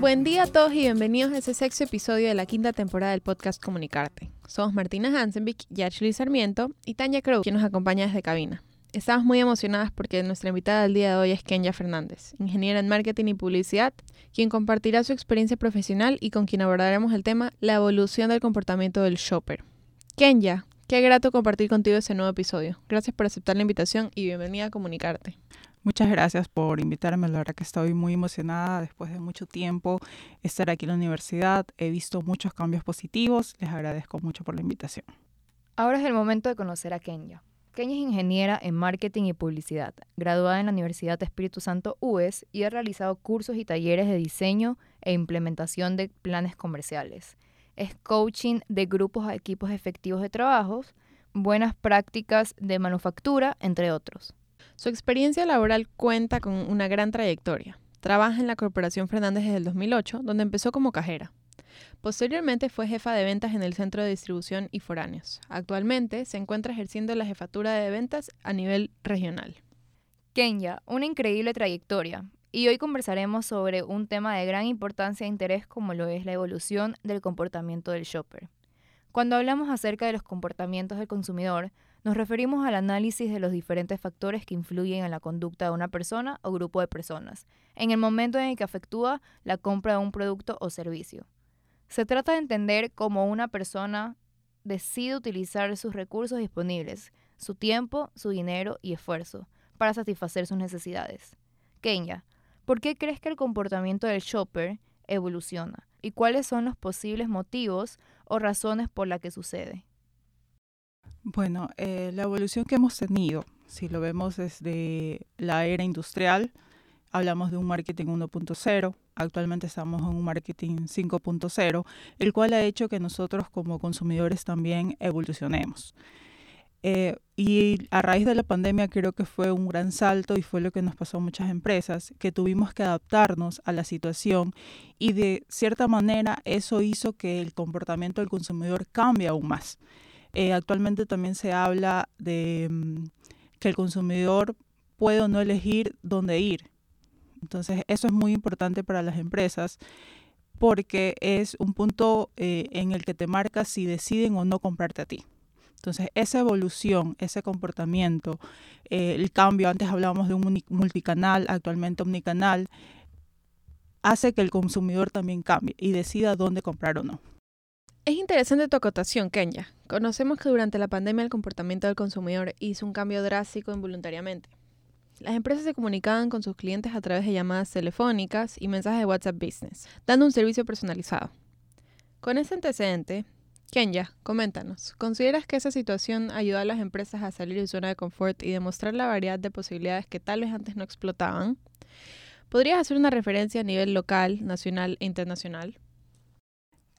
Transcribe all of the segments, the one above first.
Buen día a todos y bienvenidos a ese sexto episodio de la quinta temporada del podcast Comunicarte. Somos Martina Hansenvik, Ashley Sarmiento y Tanya Crow, quien nos acompaña desde cabina. Estamos muy emocionadas porque nuestra invitada del día de hoy es Kenya Fernández, ingeniera en marketing y publicidad, quien compartirá su experiencia profesional y con quien abordaremos el tema la evolución del comportamiento del shopper. Kenya, qué grato compartir contigo este nuevo episodio. Gracias por aceptar la invitación y bienvenida a Comunicarte. Muchas gracias por invitarme. La verdad que estoy muy emocionada después de mucho tiempo estar aquí en la universidad. He visto muchos cambios positivos. Les agradezco mucho por la invitación. Ahora es el momento de conocer a Kenya. Kenya es ingeniera en marketing y publicidad, graduada en la Universidad Espíritu Santo UES y ha realizado cursos y talleres de diseño e implementación de planes comerciales. Es coaching de grupos a equipos efectivos de trabajos, buenas prácticas de manufactura, entre otros. Su experiencia laboral cuenta con una gran trayectoria. Trabaja en la Corporación Fernández desde el 2008, donde empezó como cajera. Posteriormente fue jefa de ventas en el Centro de Distribución y Foráneos. Actualmente se encuentra ejerciendo la jefatura de ventas a nivel regional. Kenya, una increíble trayectoria. Y hoy conversaremos sobre un tema de gran importancia e interés como lo es la evolución del comportamiento del shopper. Cuando hablamos acerca de los comportamientos del consumidor, nos referimos al análisis de los diferentes factores que influyen en la conducta de una persona o grupo de personas, en el momento en el que afectúa la compra de un producto o servicio. Se trata de entender cómo una persona decide utilizar sus recursos disponibles, su tiempo, su dinero y esfuerzo, para satisfacer sus necesidades. Kenya, ¿por qué crees que el comportamiento del shopper evoluciona? ¿Y cuáles son los posibles motivos o razones por las que sucede? Bueno, eh, la evolución que hemos tenido, si lo vemos desde la era industrial, hablamos de un marketing 1.0, actualmente estamos en un marketing 5.0, el cual ha hecho que nosotros como consumidores también evolucionemos. Eh, y a raíz de la pandemia creo que fue un gran salto y fue lo que nos pasó a muchas empresas, que tuvimos que adaptarnos a la situación y de cierta manera eso hizo que el comportamiento del consumidor cambie aún más. Eh, actualmente también se habla de mm, que el consumidor puede o no elegir dónde ir. Entonces, eso es muy importante para las empresas porque es un punto eh, en el que te marca si deciden o no comprarte a ti. Entonces, esa evolución, ese comportamiento, eh, el cambio, antes hablábamos de un multicanal, actualmente omnicanal, hace que el consumidor también cambie y decida dónde comprar o no. Es interesante tu acotación, Kenya. Conocemos que durante la pandemia el comportamiento del consumidor hizo un cambio drástico involuntariamente. Las empresas se comunicaban con sus clientes a través de llamadas telefónicas y mensajes de WhatsApp Business, dando un servicio personalizado. Con ese antecedente, Kenya, coméntanos, ¿consideras que esa situación ayudó a las empresas a salir de su zona de confort y demostrar la variedad de posibilidades que tal vez antes no explotaban? ¿Podrías hacer una referencia a nivel local, nacional e internacional?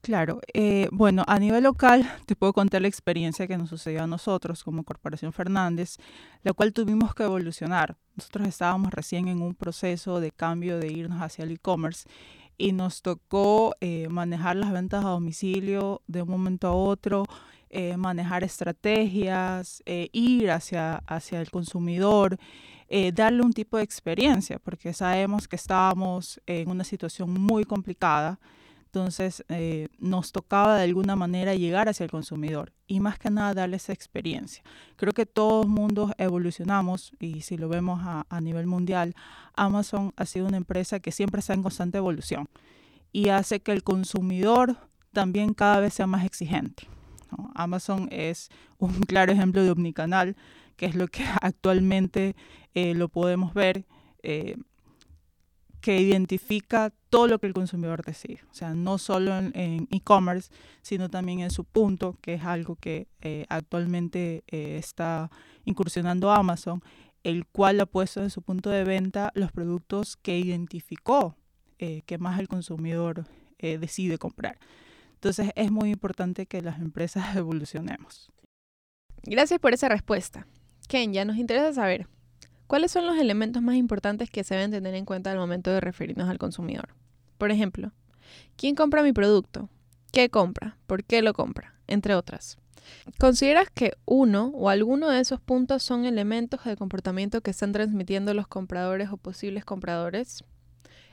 Claro, eh, bueno, a nivel local te puedo contar la experiencia que nos sucedió a nosotros como Corporación Fernández, la cual tuvimos que evolucionar. Nosotros estábamos recién en un proceso de cambio de irnos hacia el e-commerce y nos tocó eh, manejar las ventas a domicilio de un momento a otro, eh, manejar estrategias, ir hacia, hacia el consumidor, darle un tipo de experiencia, porque sabemos que estábamos en una situación muy complicada entonces eh, nos tocaba de alguna manera llegar hacia el consumidor y más que nada darle esa experiencia. Creo que todos mundos evolucionamos y si lo vemos a, nivel mundial, Amazon ha sido una empresa que siempre está en constante evolución y hace que el consumidor también cada vez sea más exigente. Amazon es un claro ejemplo de omnicanal, que es lo que actualmente eh, lo podemos ver. Eh, que identifica todo lo que el consumidor decide. O sea, no solo en e-commerce, sino también en su punto, que es algo que eh, actualmente eh, está incursionando Amazon, el cual ha puesto en su punto de venta los productos que identificó eh, que más el consumidor decide comprar. Entonces es muy importante que las empresas evolucionemos. Gracias por esa respuesta. Ken, nos interesa saber, ¿Cuáles son los elementos más importantes que se deben tener en cuenta al momento de referirnos al consumidor? Por ejemplo, ¿quién compra mi producto? ¿Qué compra? ¿Por qué lo compra? Entre otras. ¿Consideras que uno o alguno de esos puntos son elementos de comportamiento que están transmitiendo los compradores o posibles compradores?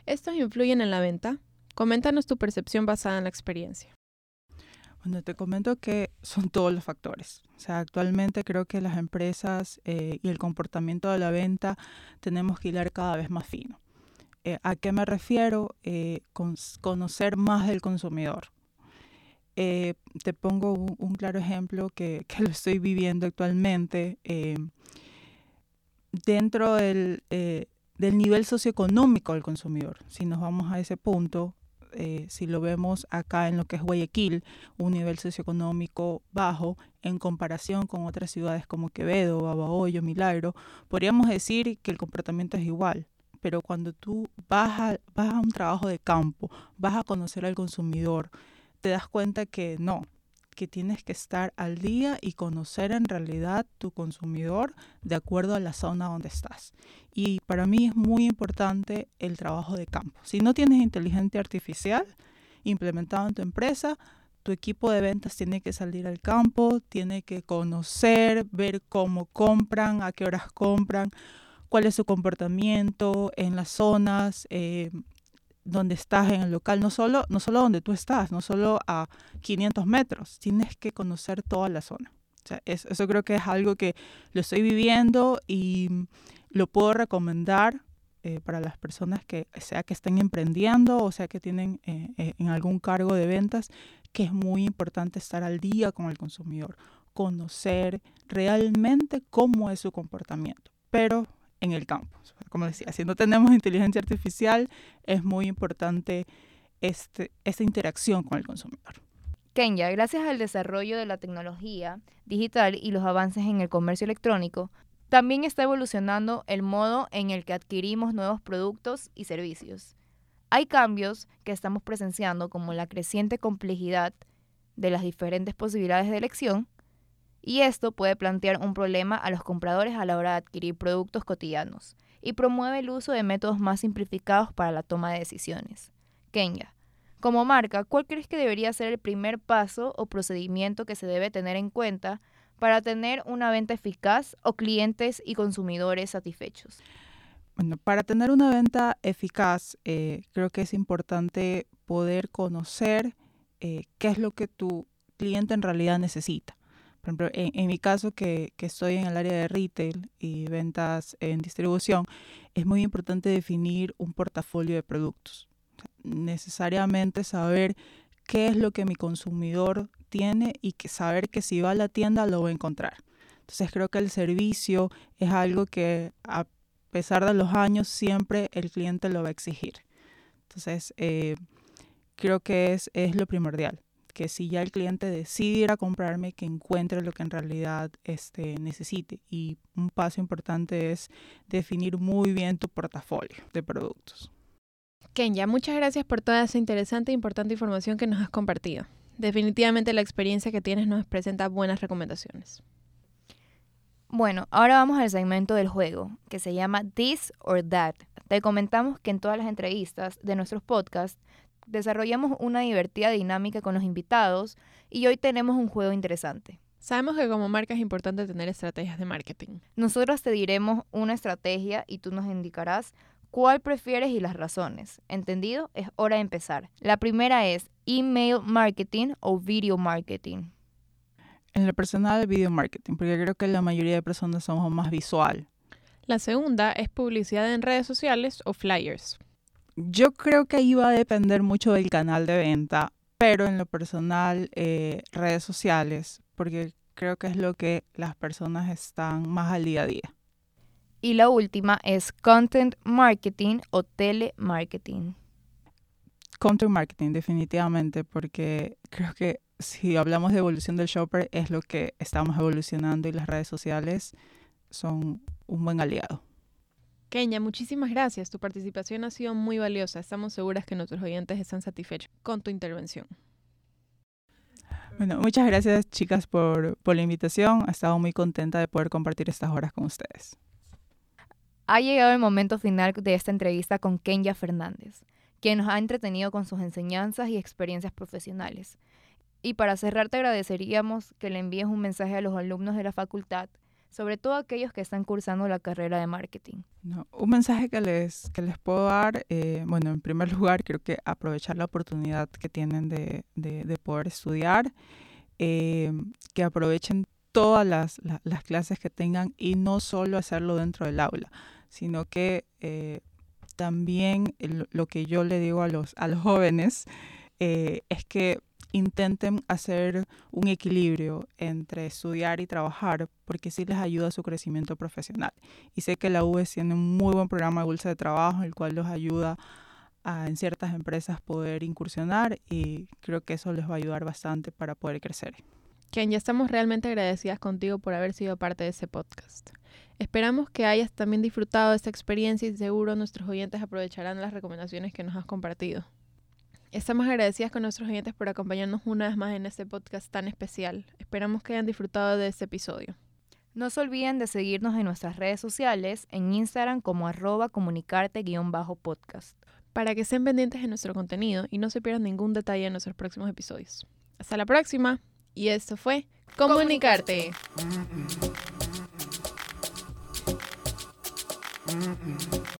¿Estos influyen en la venta? Coméntanos tu percepción basada en la experiencia. Bueno, te comento que son todos los factores. O sea, actualmente creo que las empresas eh, y el comportamiento de la venta tenemos que hilar cada vez más fino. Eh, ¿A qué me refiero? Eh, con, conocer más del consumidor. te pongo un, claro ejemplo que, que, lo estoy viviendo actualmente. dentro del, del nivel socioeconómico del consumidor, si nos vamos a ese punto, eh, si lo vemos acá en lo que es Guayaquil, un nivel socioeconómico bajo en comparación con otras ciudades como Quevedo, Babahoyo, Milagro, podríamos decir que el comportamiento es igual. Pero cuando tú vas a, vas a un trabajo de campo, vas a conocer al consumidor, te das cuenta que no, que tienes que estar al día y conocer en realidad tu consumidor de acuerdo a la zona donde estás. Y para mí es muy importante el trabajo de campo. Si no tienes inteligencia artificial implementada en tu empresa, tu equipo de ventas tiene que salir al campo, tiene que conocer, ver cómo compran, a qué horas compran, cuál es su comportamiento en las zonas, eh, donde estás en el local, no solo, no solo donde tú estás, no solo a 500 metros, tienes que conocer toda la zona. O sea, eso, creo que es algo que lo estoy viviendo y lo puedo recomendar eh, para las personas que sea que estén emprendiendo o sea que tienen eh, eh, en algún cargo de ventas, que es muy importante estar al día con el consumidor, conocer realmente cómo es su comportamiento. Pero en el campo. Como decía, si no tenemos inteligencia artificial, es muy importante este, esta interacción con el consumidor. Kenya, gracias al desarrollo de la tecnología digital y los avances en el comercio electrónico, también está evolucionando el modo en el que adquirimos nuevos productos y servicios. Hay cambios que estamos presenciando como la creciente complejidad de las diferentes posibilidades de elección, y esto puede plantear un problema a los compradores a la hora de adquirir productos cotidianos y promueve el uso de métodos más simplificados para la toma de decisiones. Kenya, como marca, ¿cuál crees que debería ser el primer paso o procedimiento que se debe tener en cuenta para tener una venta eficaz o clientes y consumidores satisfechos? Bueno, para tener una venta eficaz, eh, creo que es importante poder conocer eh, qué es lo que tu cliente en realidad necesita. Por ejemplo, en, mi caso, que, estoy en el área de retail y ventas en distribución, es muy importante definir un portafolio de productos. necesariamente saber qué es lo que mi consumidor tiene y que saber que si va a la tienda lo va a encontrar. Entonces creo que el servicio es algo que a pesar de los años siempre el cliente lo va a exigir. Entonces eh, creo que es, es lo primordial que si ya el cliente decide ir a comprarme, que encuentre lo que en realidad este, necesite. Y un paso importante es definir muy bien tu portafolio de productos. Kenya, muchas gracias por toda esa interesante e importante información que nos has compartido. Definitivamente la experiencia que tienes nos presenta buenas recomendaciones. Bueno, ahora vamos al segmento del juego, que se llama This or That. Te comentamos que en todas las entrevistas de nuestros podcasts desarrollamos una divertida dinámica con los invitados y hoy tenemos un juego interesante. Sabemos que como marca es importante tener estrategias de marketing. Nosotros te diremos una estrategia y tú nos indicarás cuál prefieres y las razones. ¿Entendido? Es hora de empezar. La primera es email marketing o video marketing. En lo personal, video marketing, porque creo que la mayoría de personas somos más visual. La segunda es publicidad en redes sociales o flyers. Yo creo que ahí va a depender mucho del canal de venta, pero en lo personal, eh, redes sociales, porque creo que es lo que las personas están más al día a día. Y la última es content marketing o telemarketing. Content marketing, definitivamente, porque creo que si hablamos de evolución del shopper, es lo que estamos evolucionando y las redes sociales son un buen aliado. Kenia, muchísimas gracias. Tu participación ha sido muy valiosa. Estamos seguras que nuestros oyentes están satisfechos con tu intervención. Bueno, muchas gracias chicas por, por la invitación. He estado muy contenta de poder compartir estas horas con ustedes. Ha llegado el momento final de esta entrevista con Kenya Fernández, quien nos ha entretenido con sus enseñanzas y experiencias profesionales. Y para cerrar te agradeceríamos que le envíes un mensaje a los alumnos de la facultad, sobre todo aquellos que están cursando la carrera de marketing. No, un mensaje que les, que les puedo dar, eh, bueno, en primer lugar, creo que aprovechar la oportunidad que tienen de, de, de poder estudiar, eh, que aprovechen todas las, la, las, clases que tengan y no solo hacerlo dentro del aula, sino que eh, también lo que yo le digo a los, a los jóvenes es que intenten hacer un equilibrio entre estudiar y trabajar, porque sí les ayuda a su crecimiento profesional. Y sé que la UES tiene un muy buen programa de bolsa de trabajo, el cual los ayuda a, en ciertas empresas poder incursionar y creo que eso les va a ayudar bastante para poder crecer. Ken, ya estamos realmente agradecidas contigo por haber sido parte de ese podcast. Esperamos que hayas también disfrutado de esta experiencia y seguro nuestros oyentes aprovecharán las recomendaciones que nos has compartido. Estamos agradecidas con nuestros oyentes por acompañarnos una vez más en este podcast tan especial. Esperamos que hayan disfrutado de este episodio. No se olviden de seguirnos en nuestras redes sociales, en Instagram como arroba comunicarte-podcast. Para que estén pendientes de nuestro contenido y no se pierdan ningún detalle en nuestros próximos episodios. Hasta la próxima. Y esto fue Comunicarte. Comunicarte.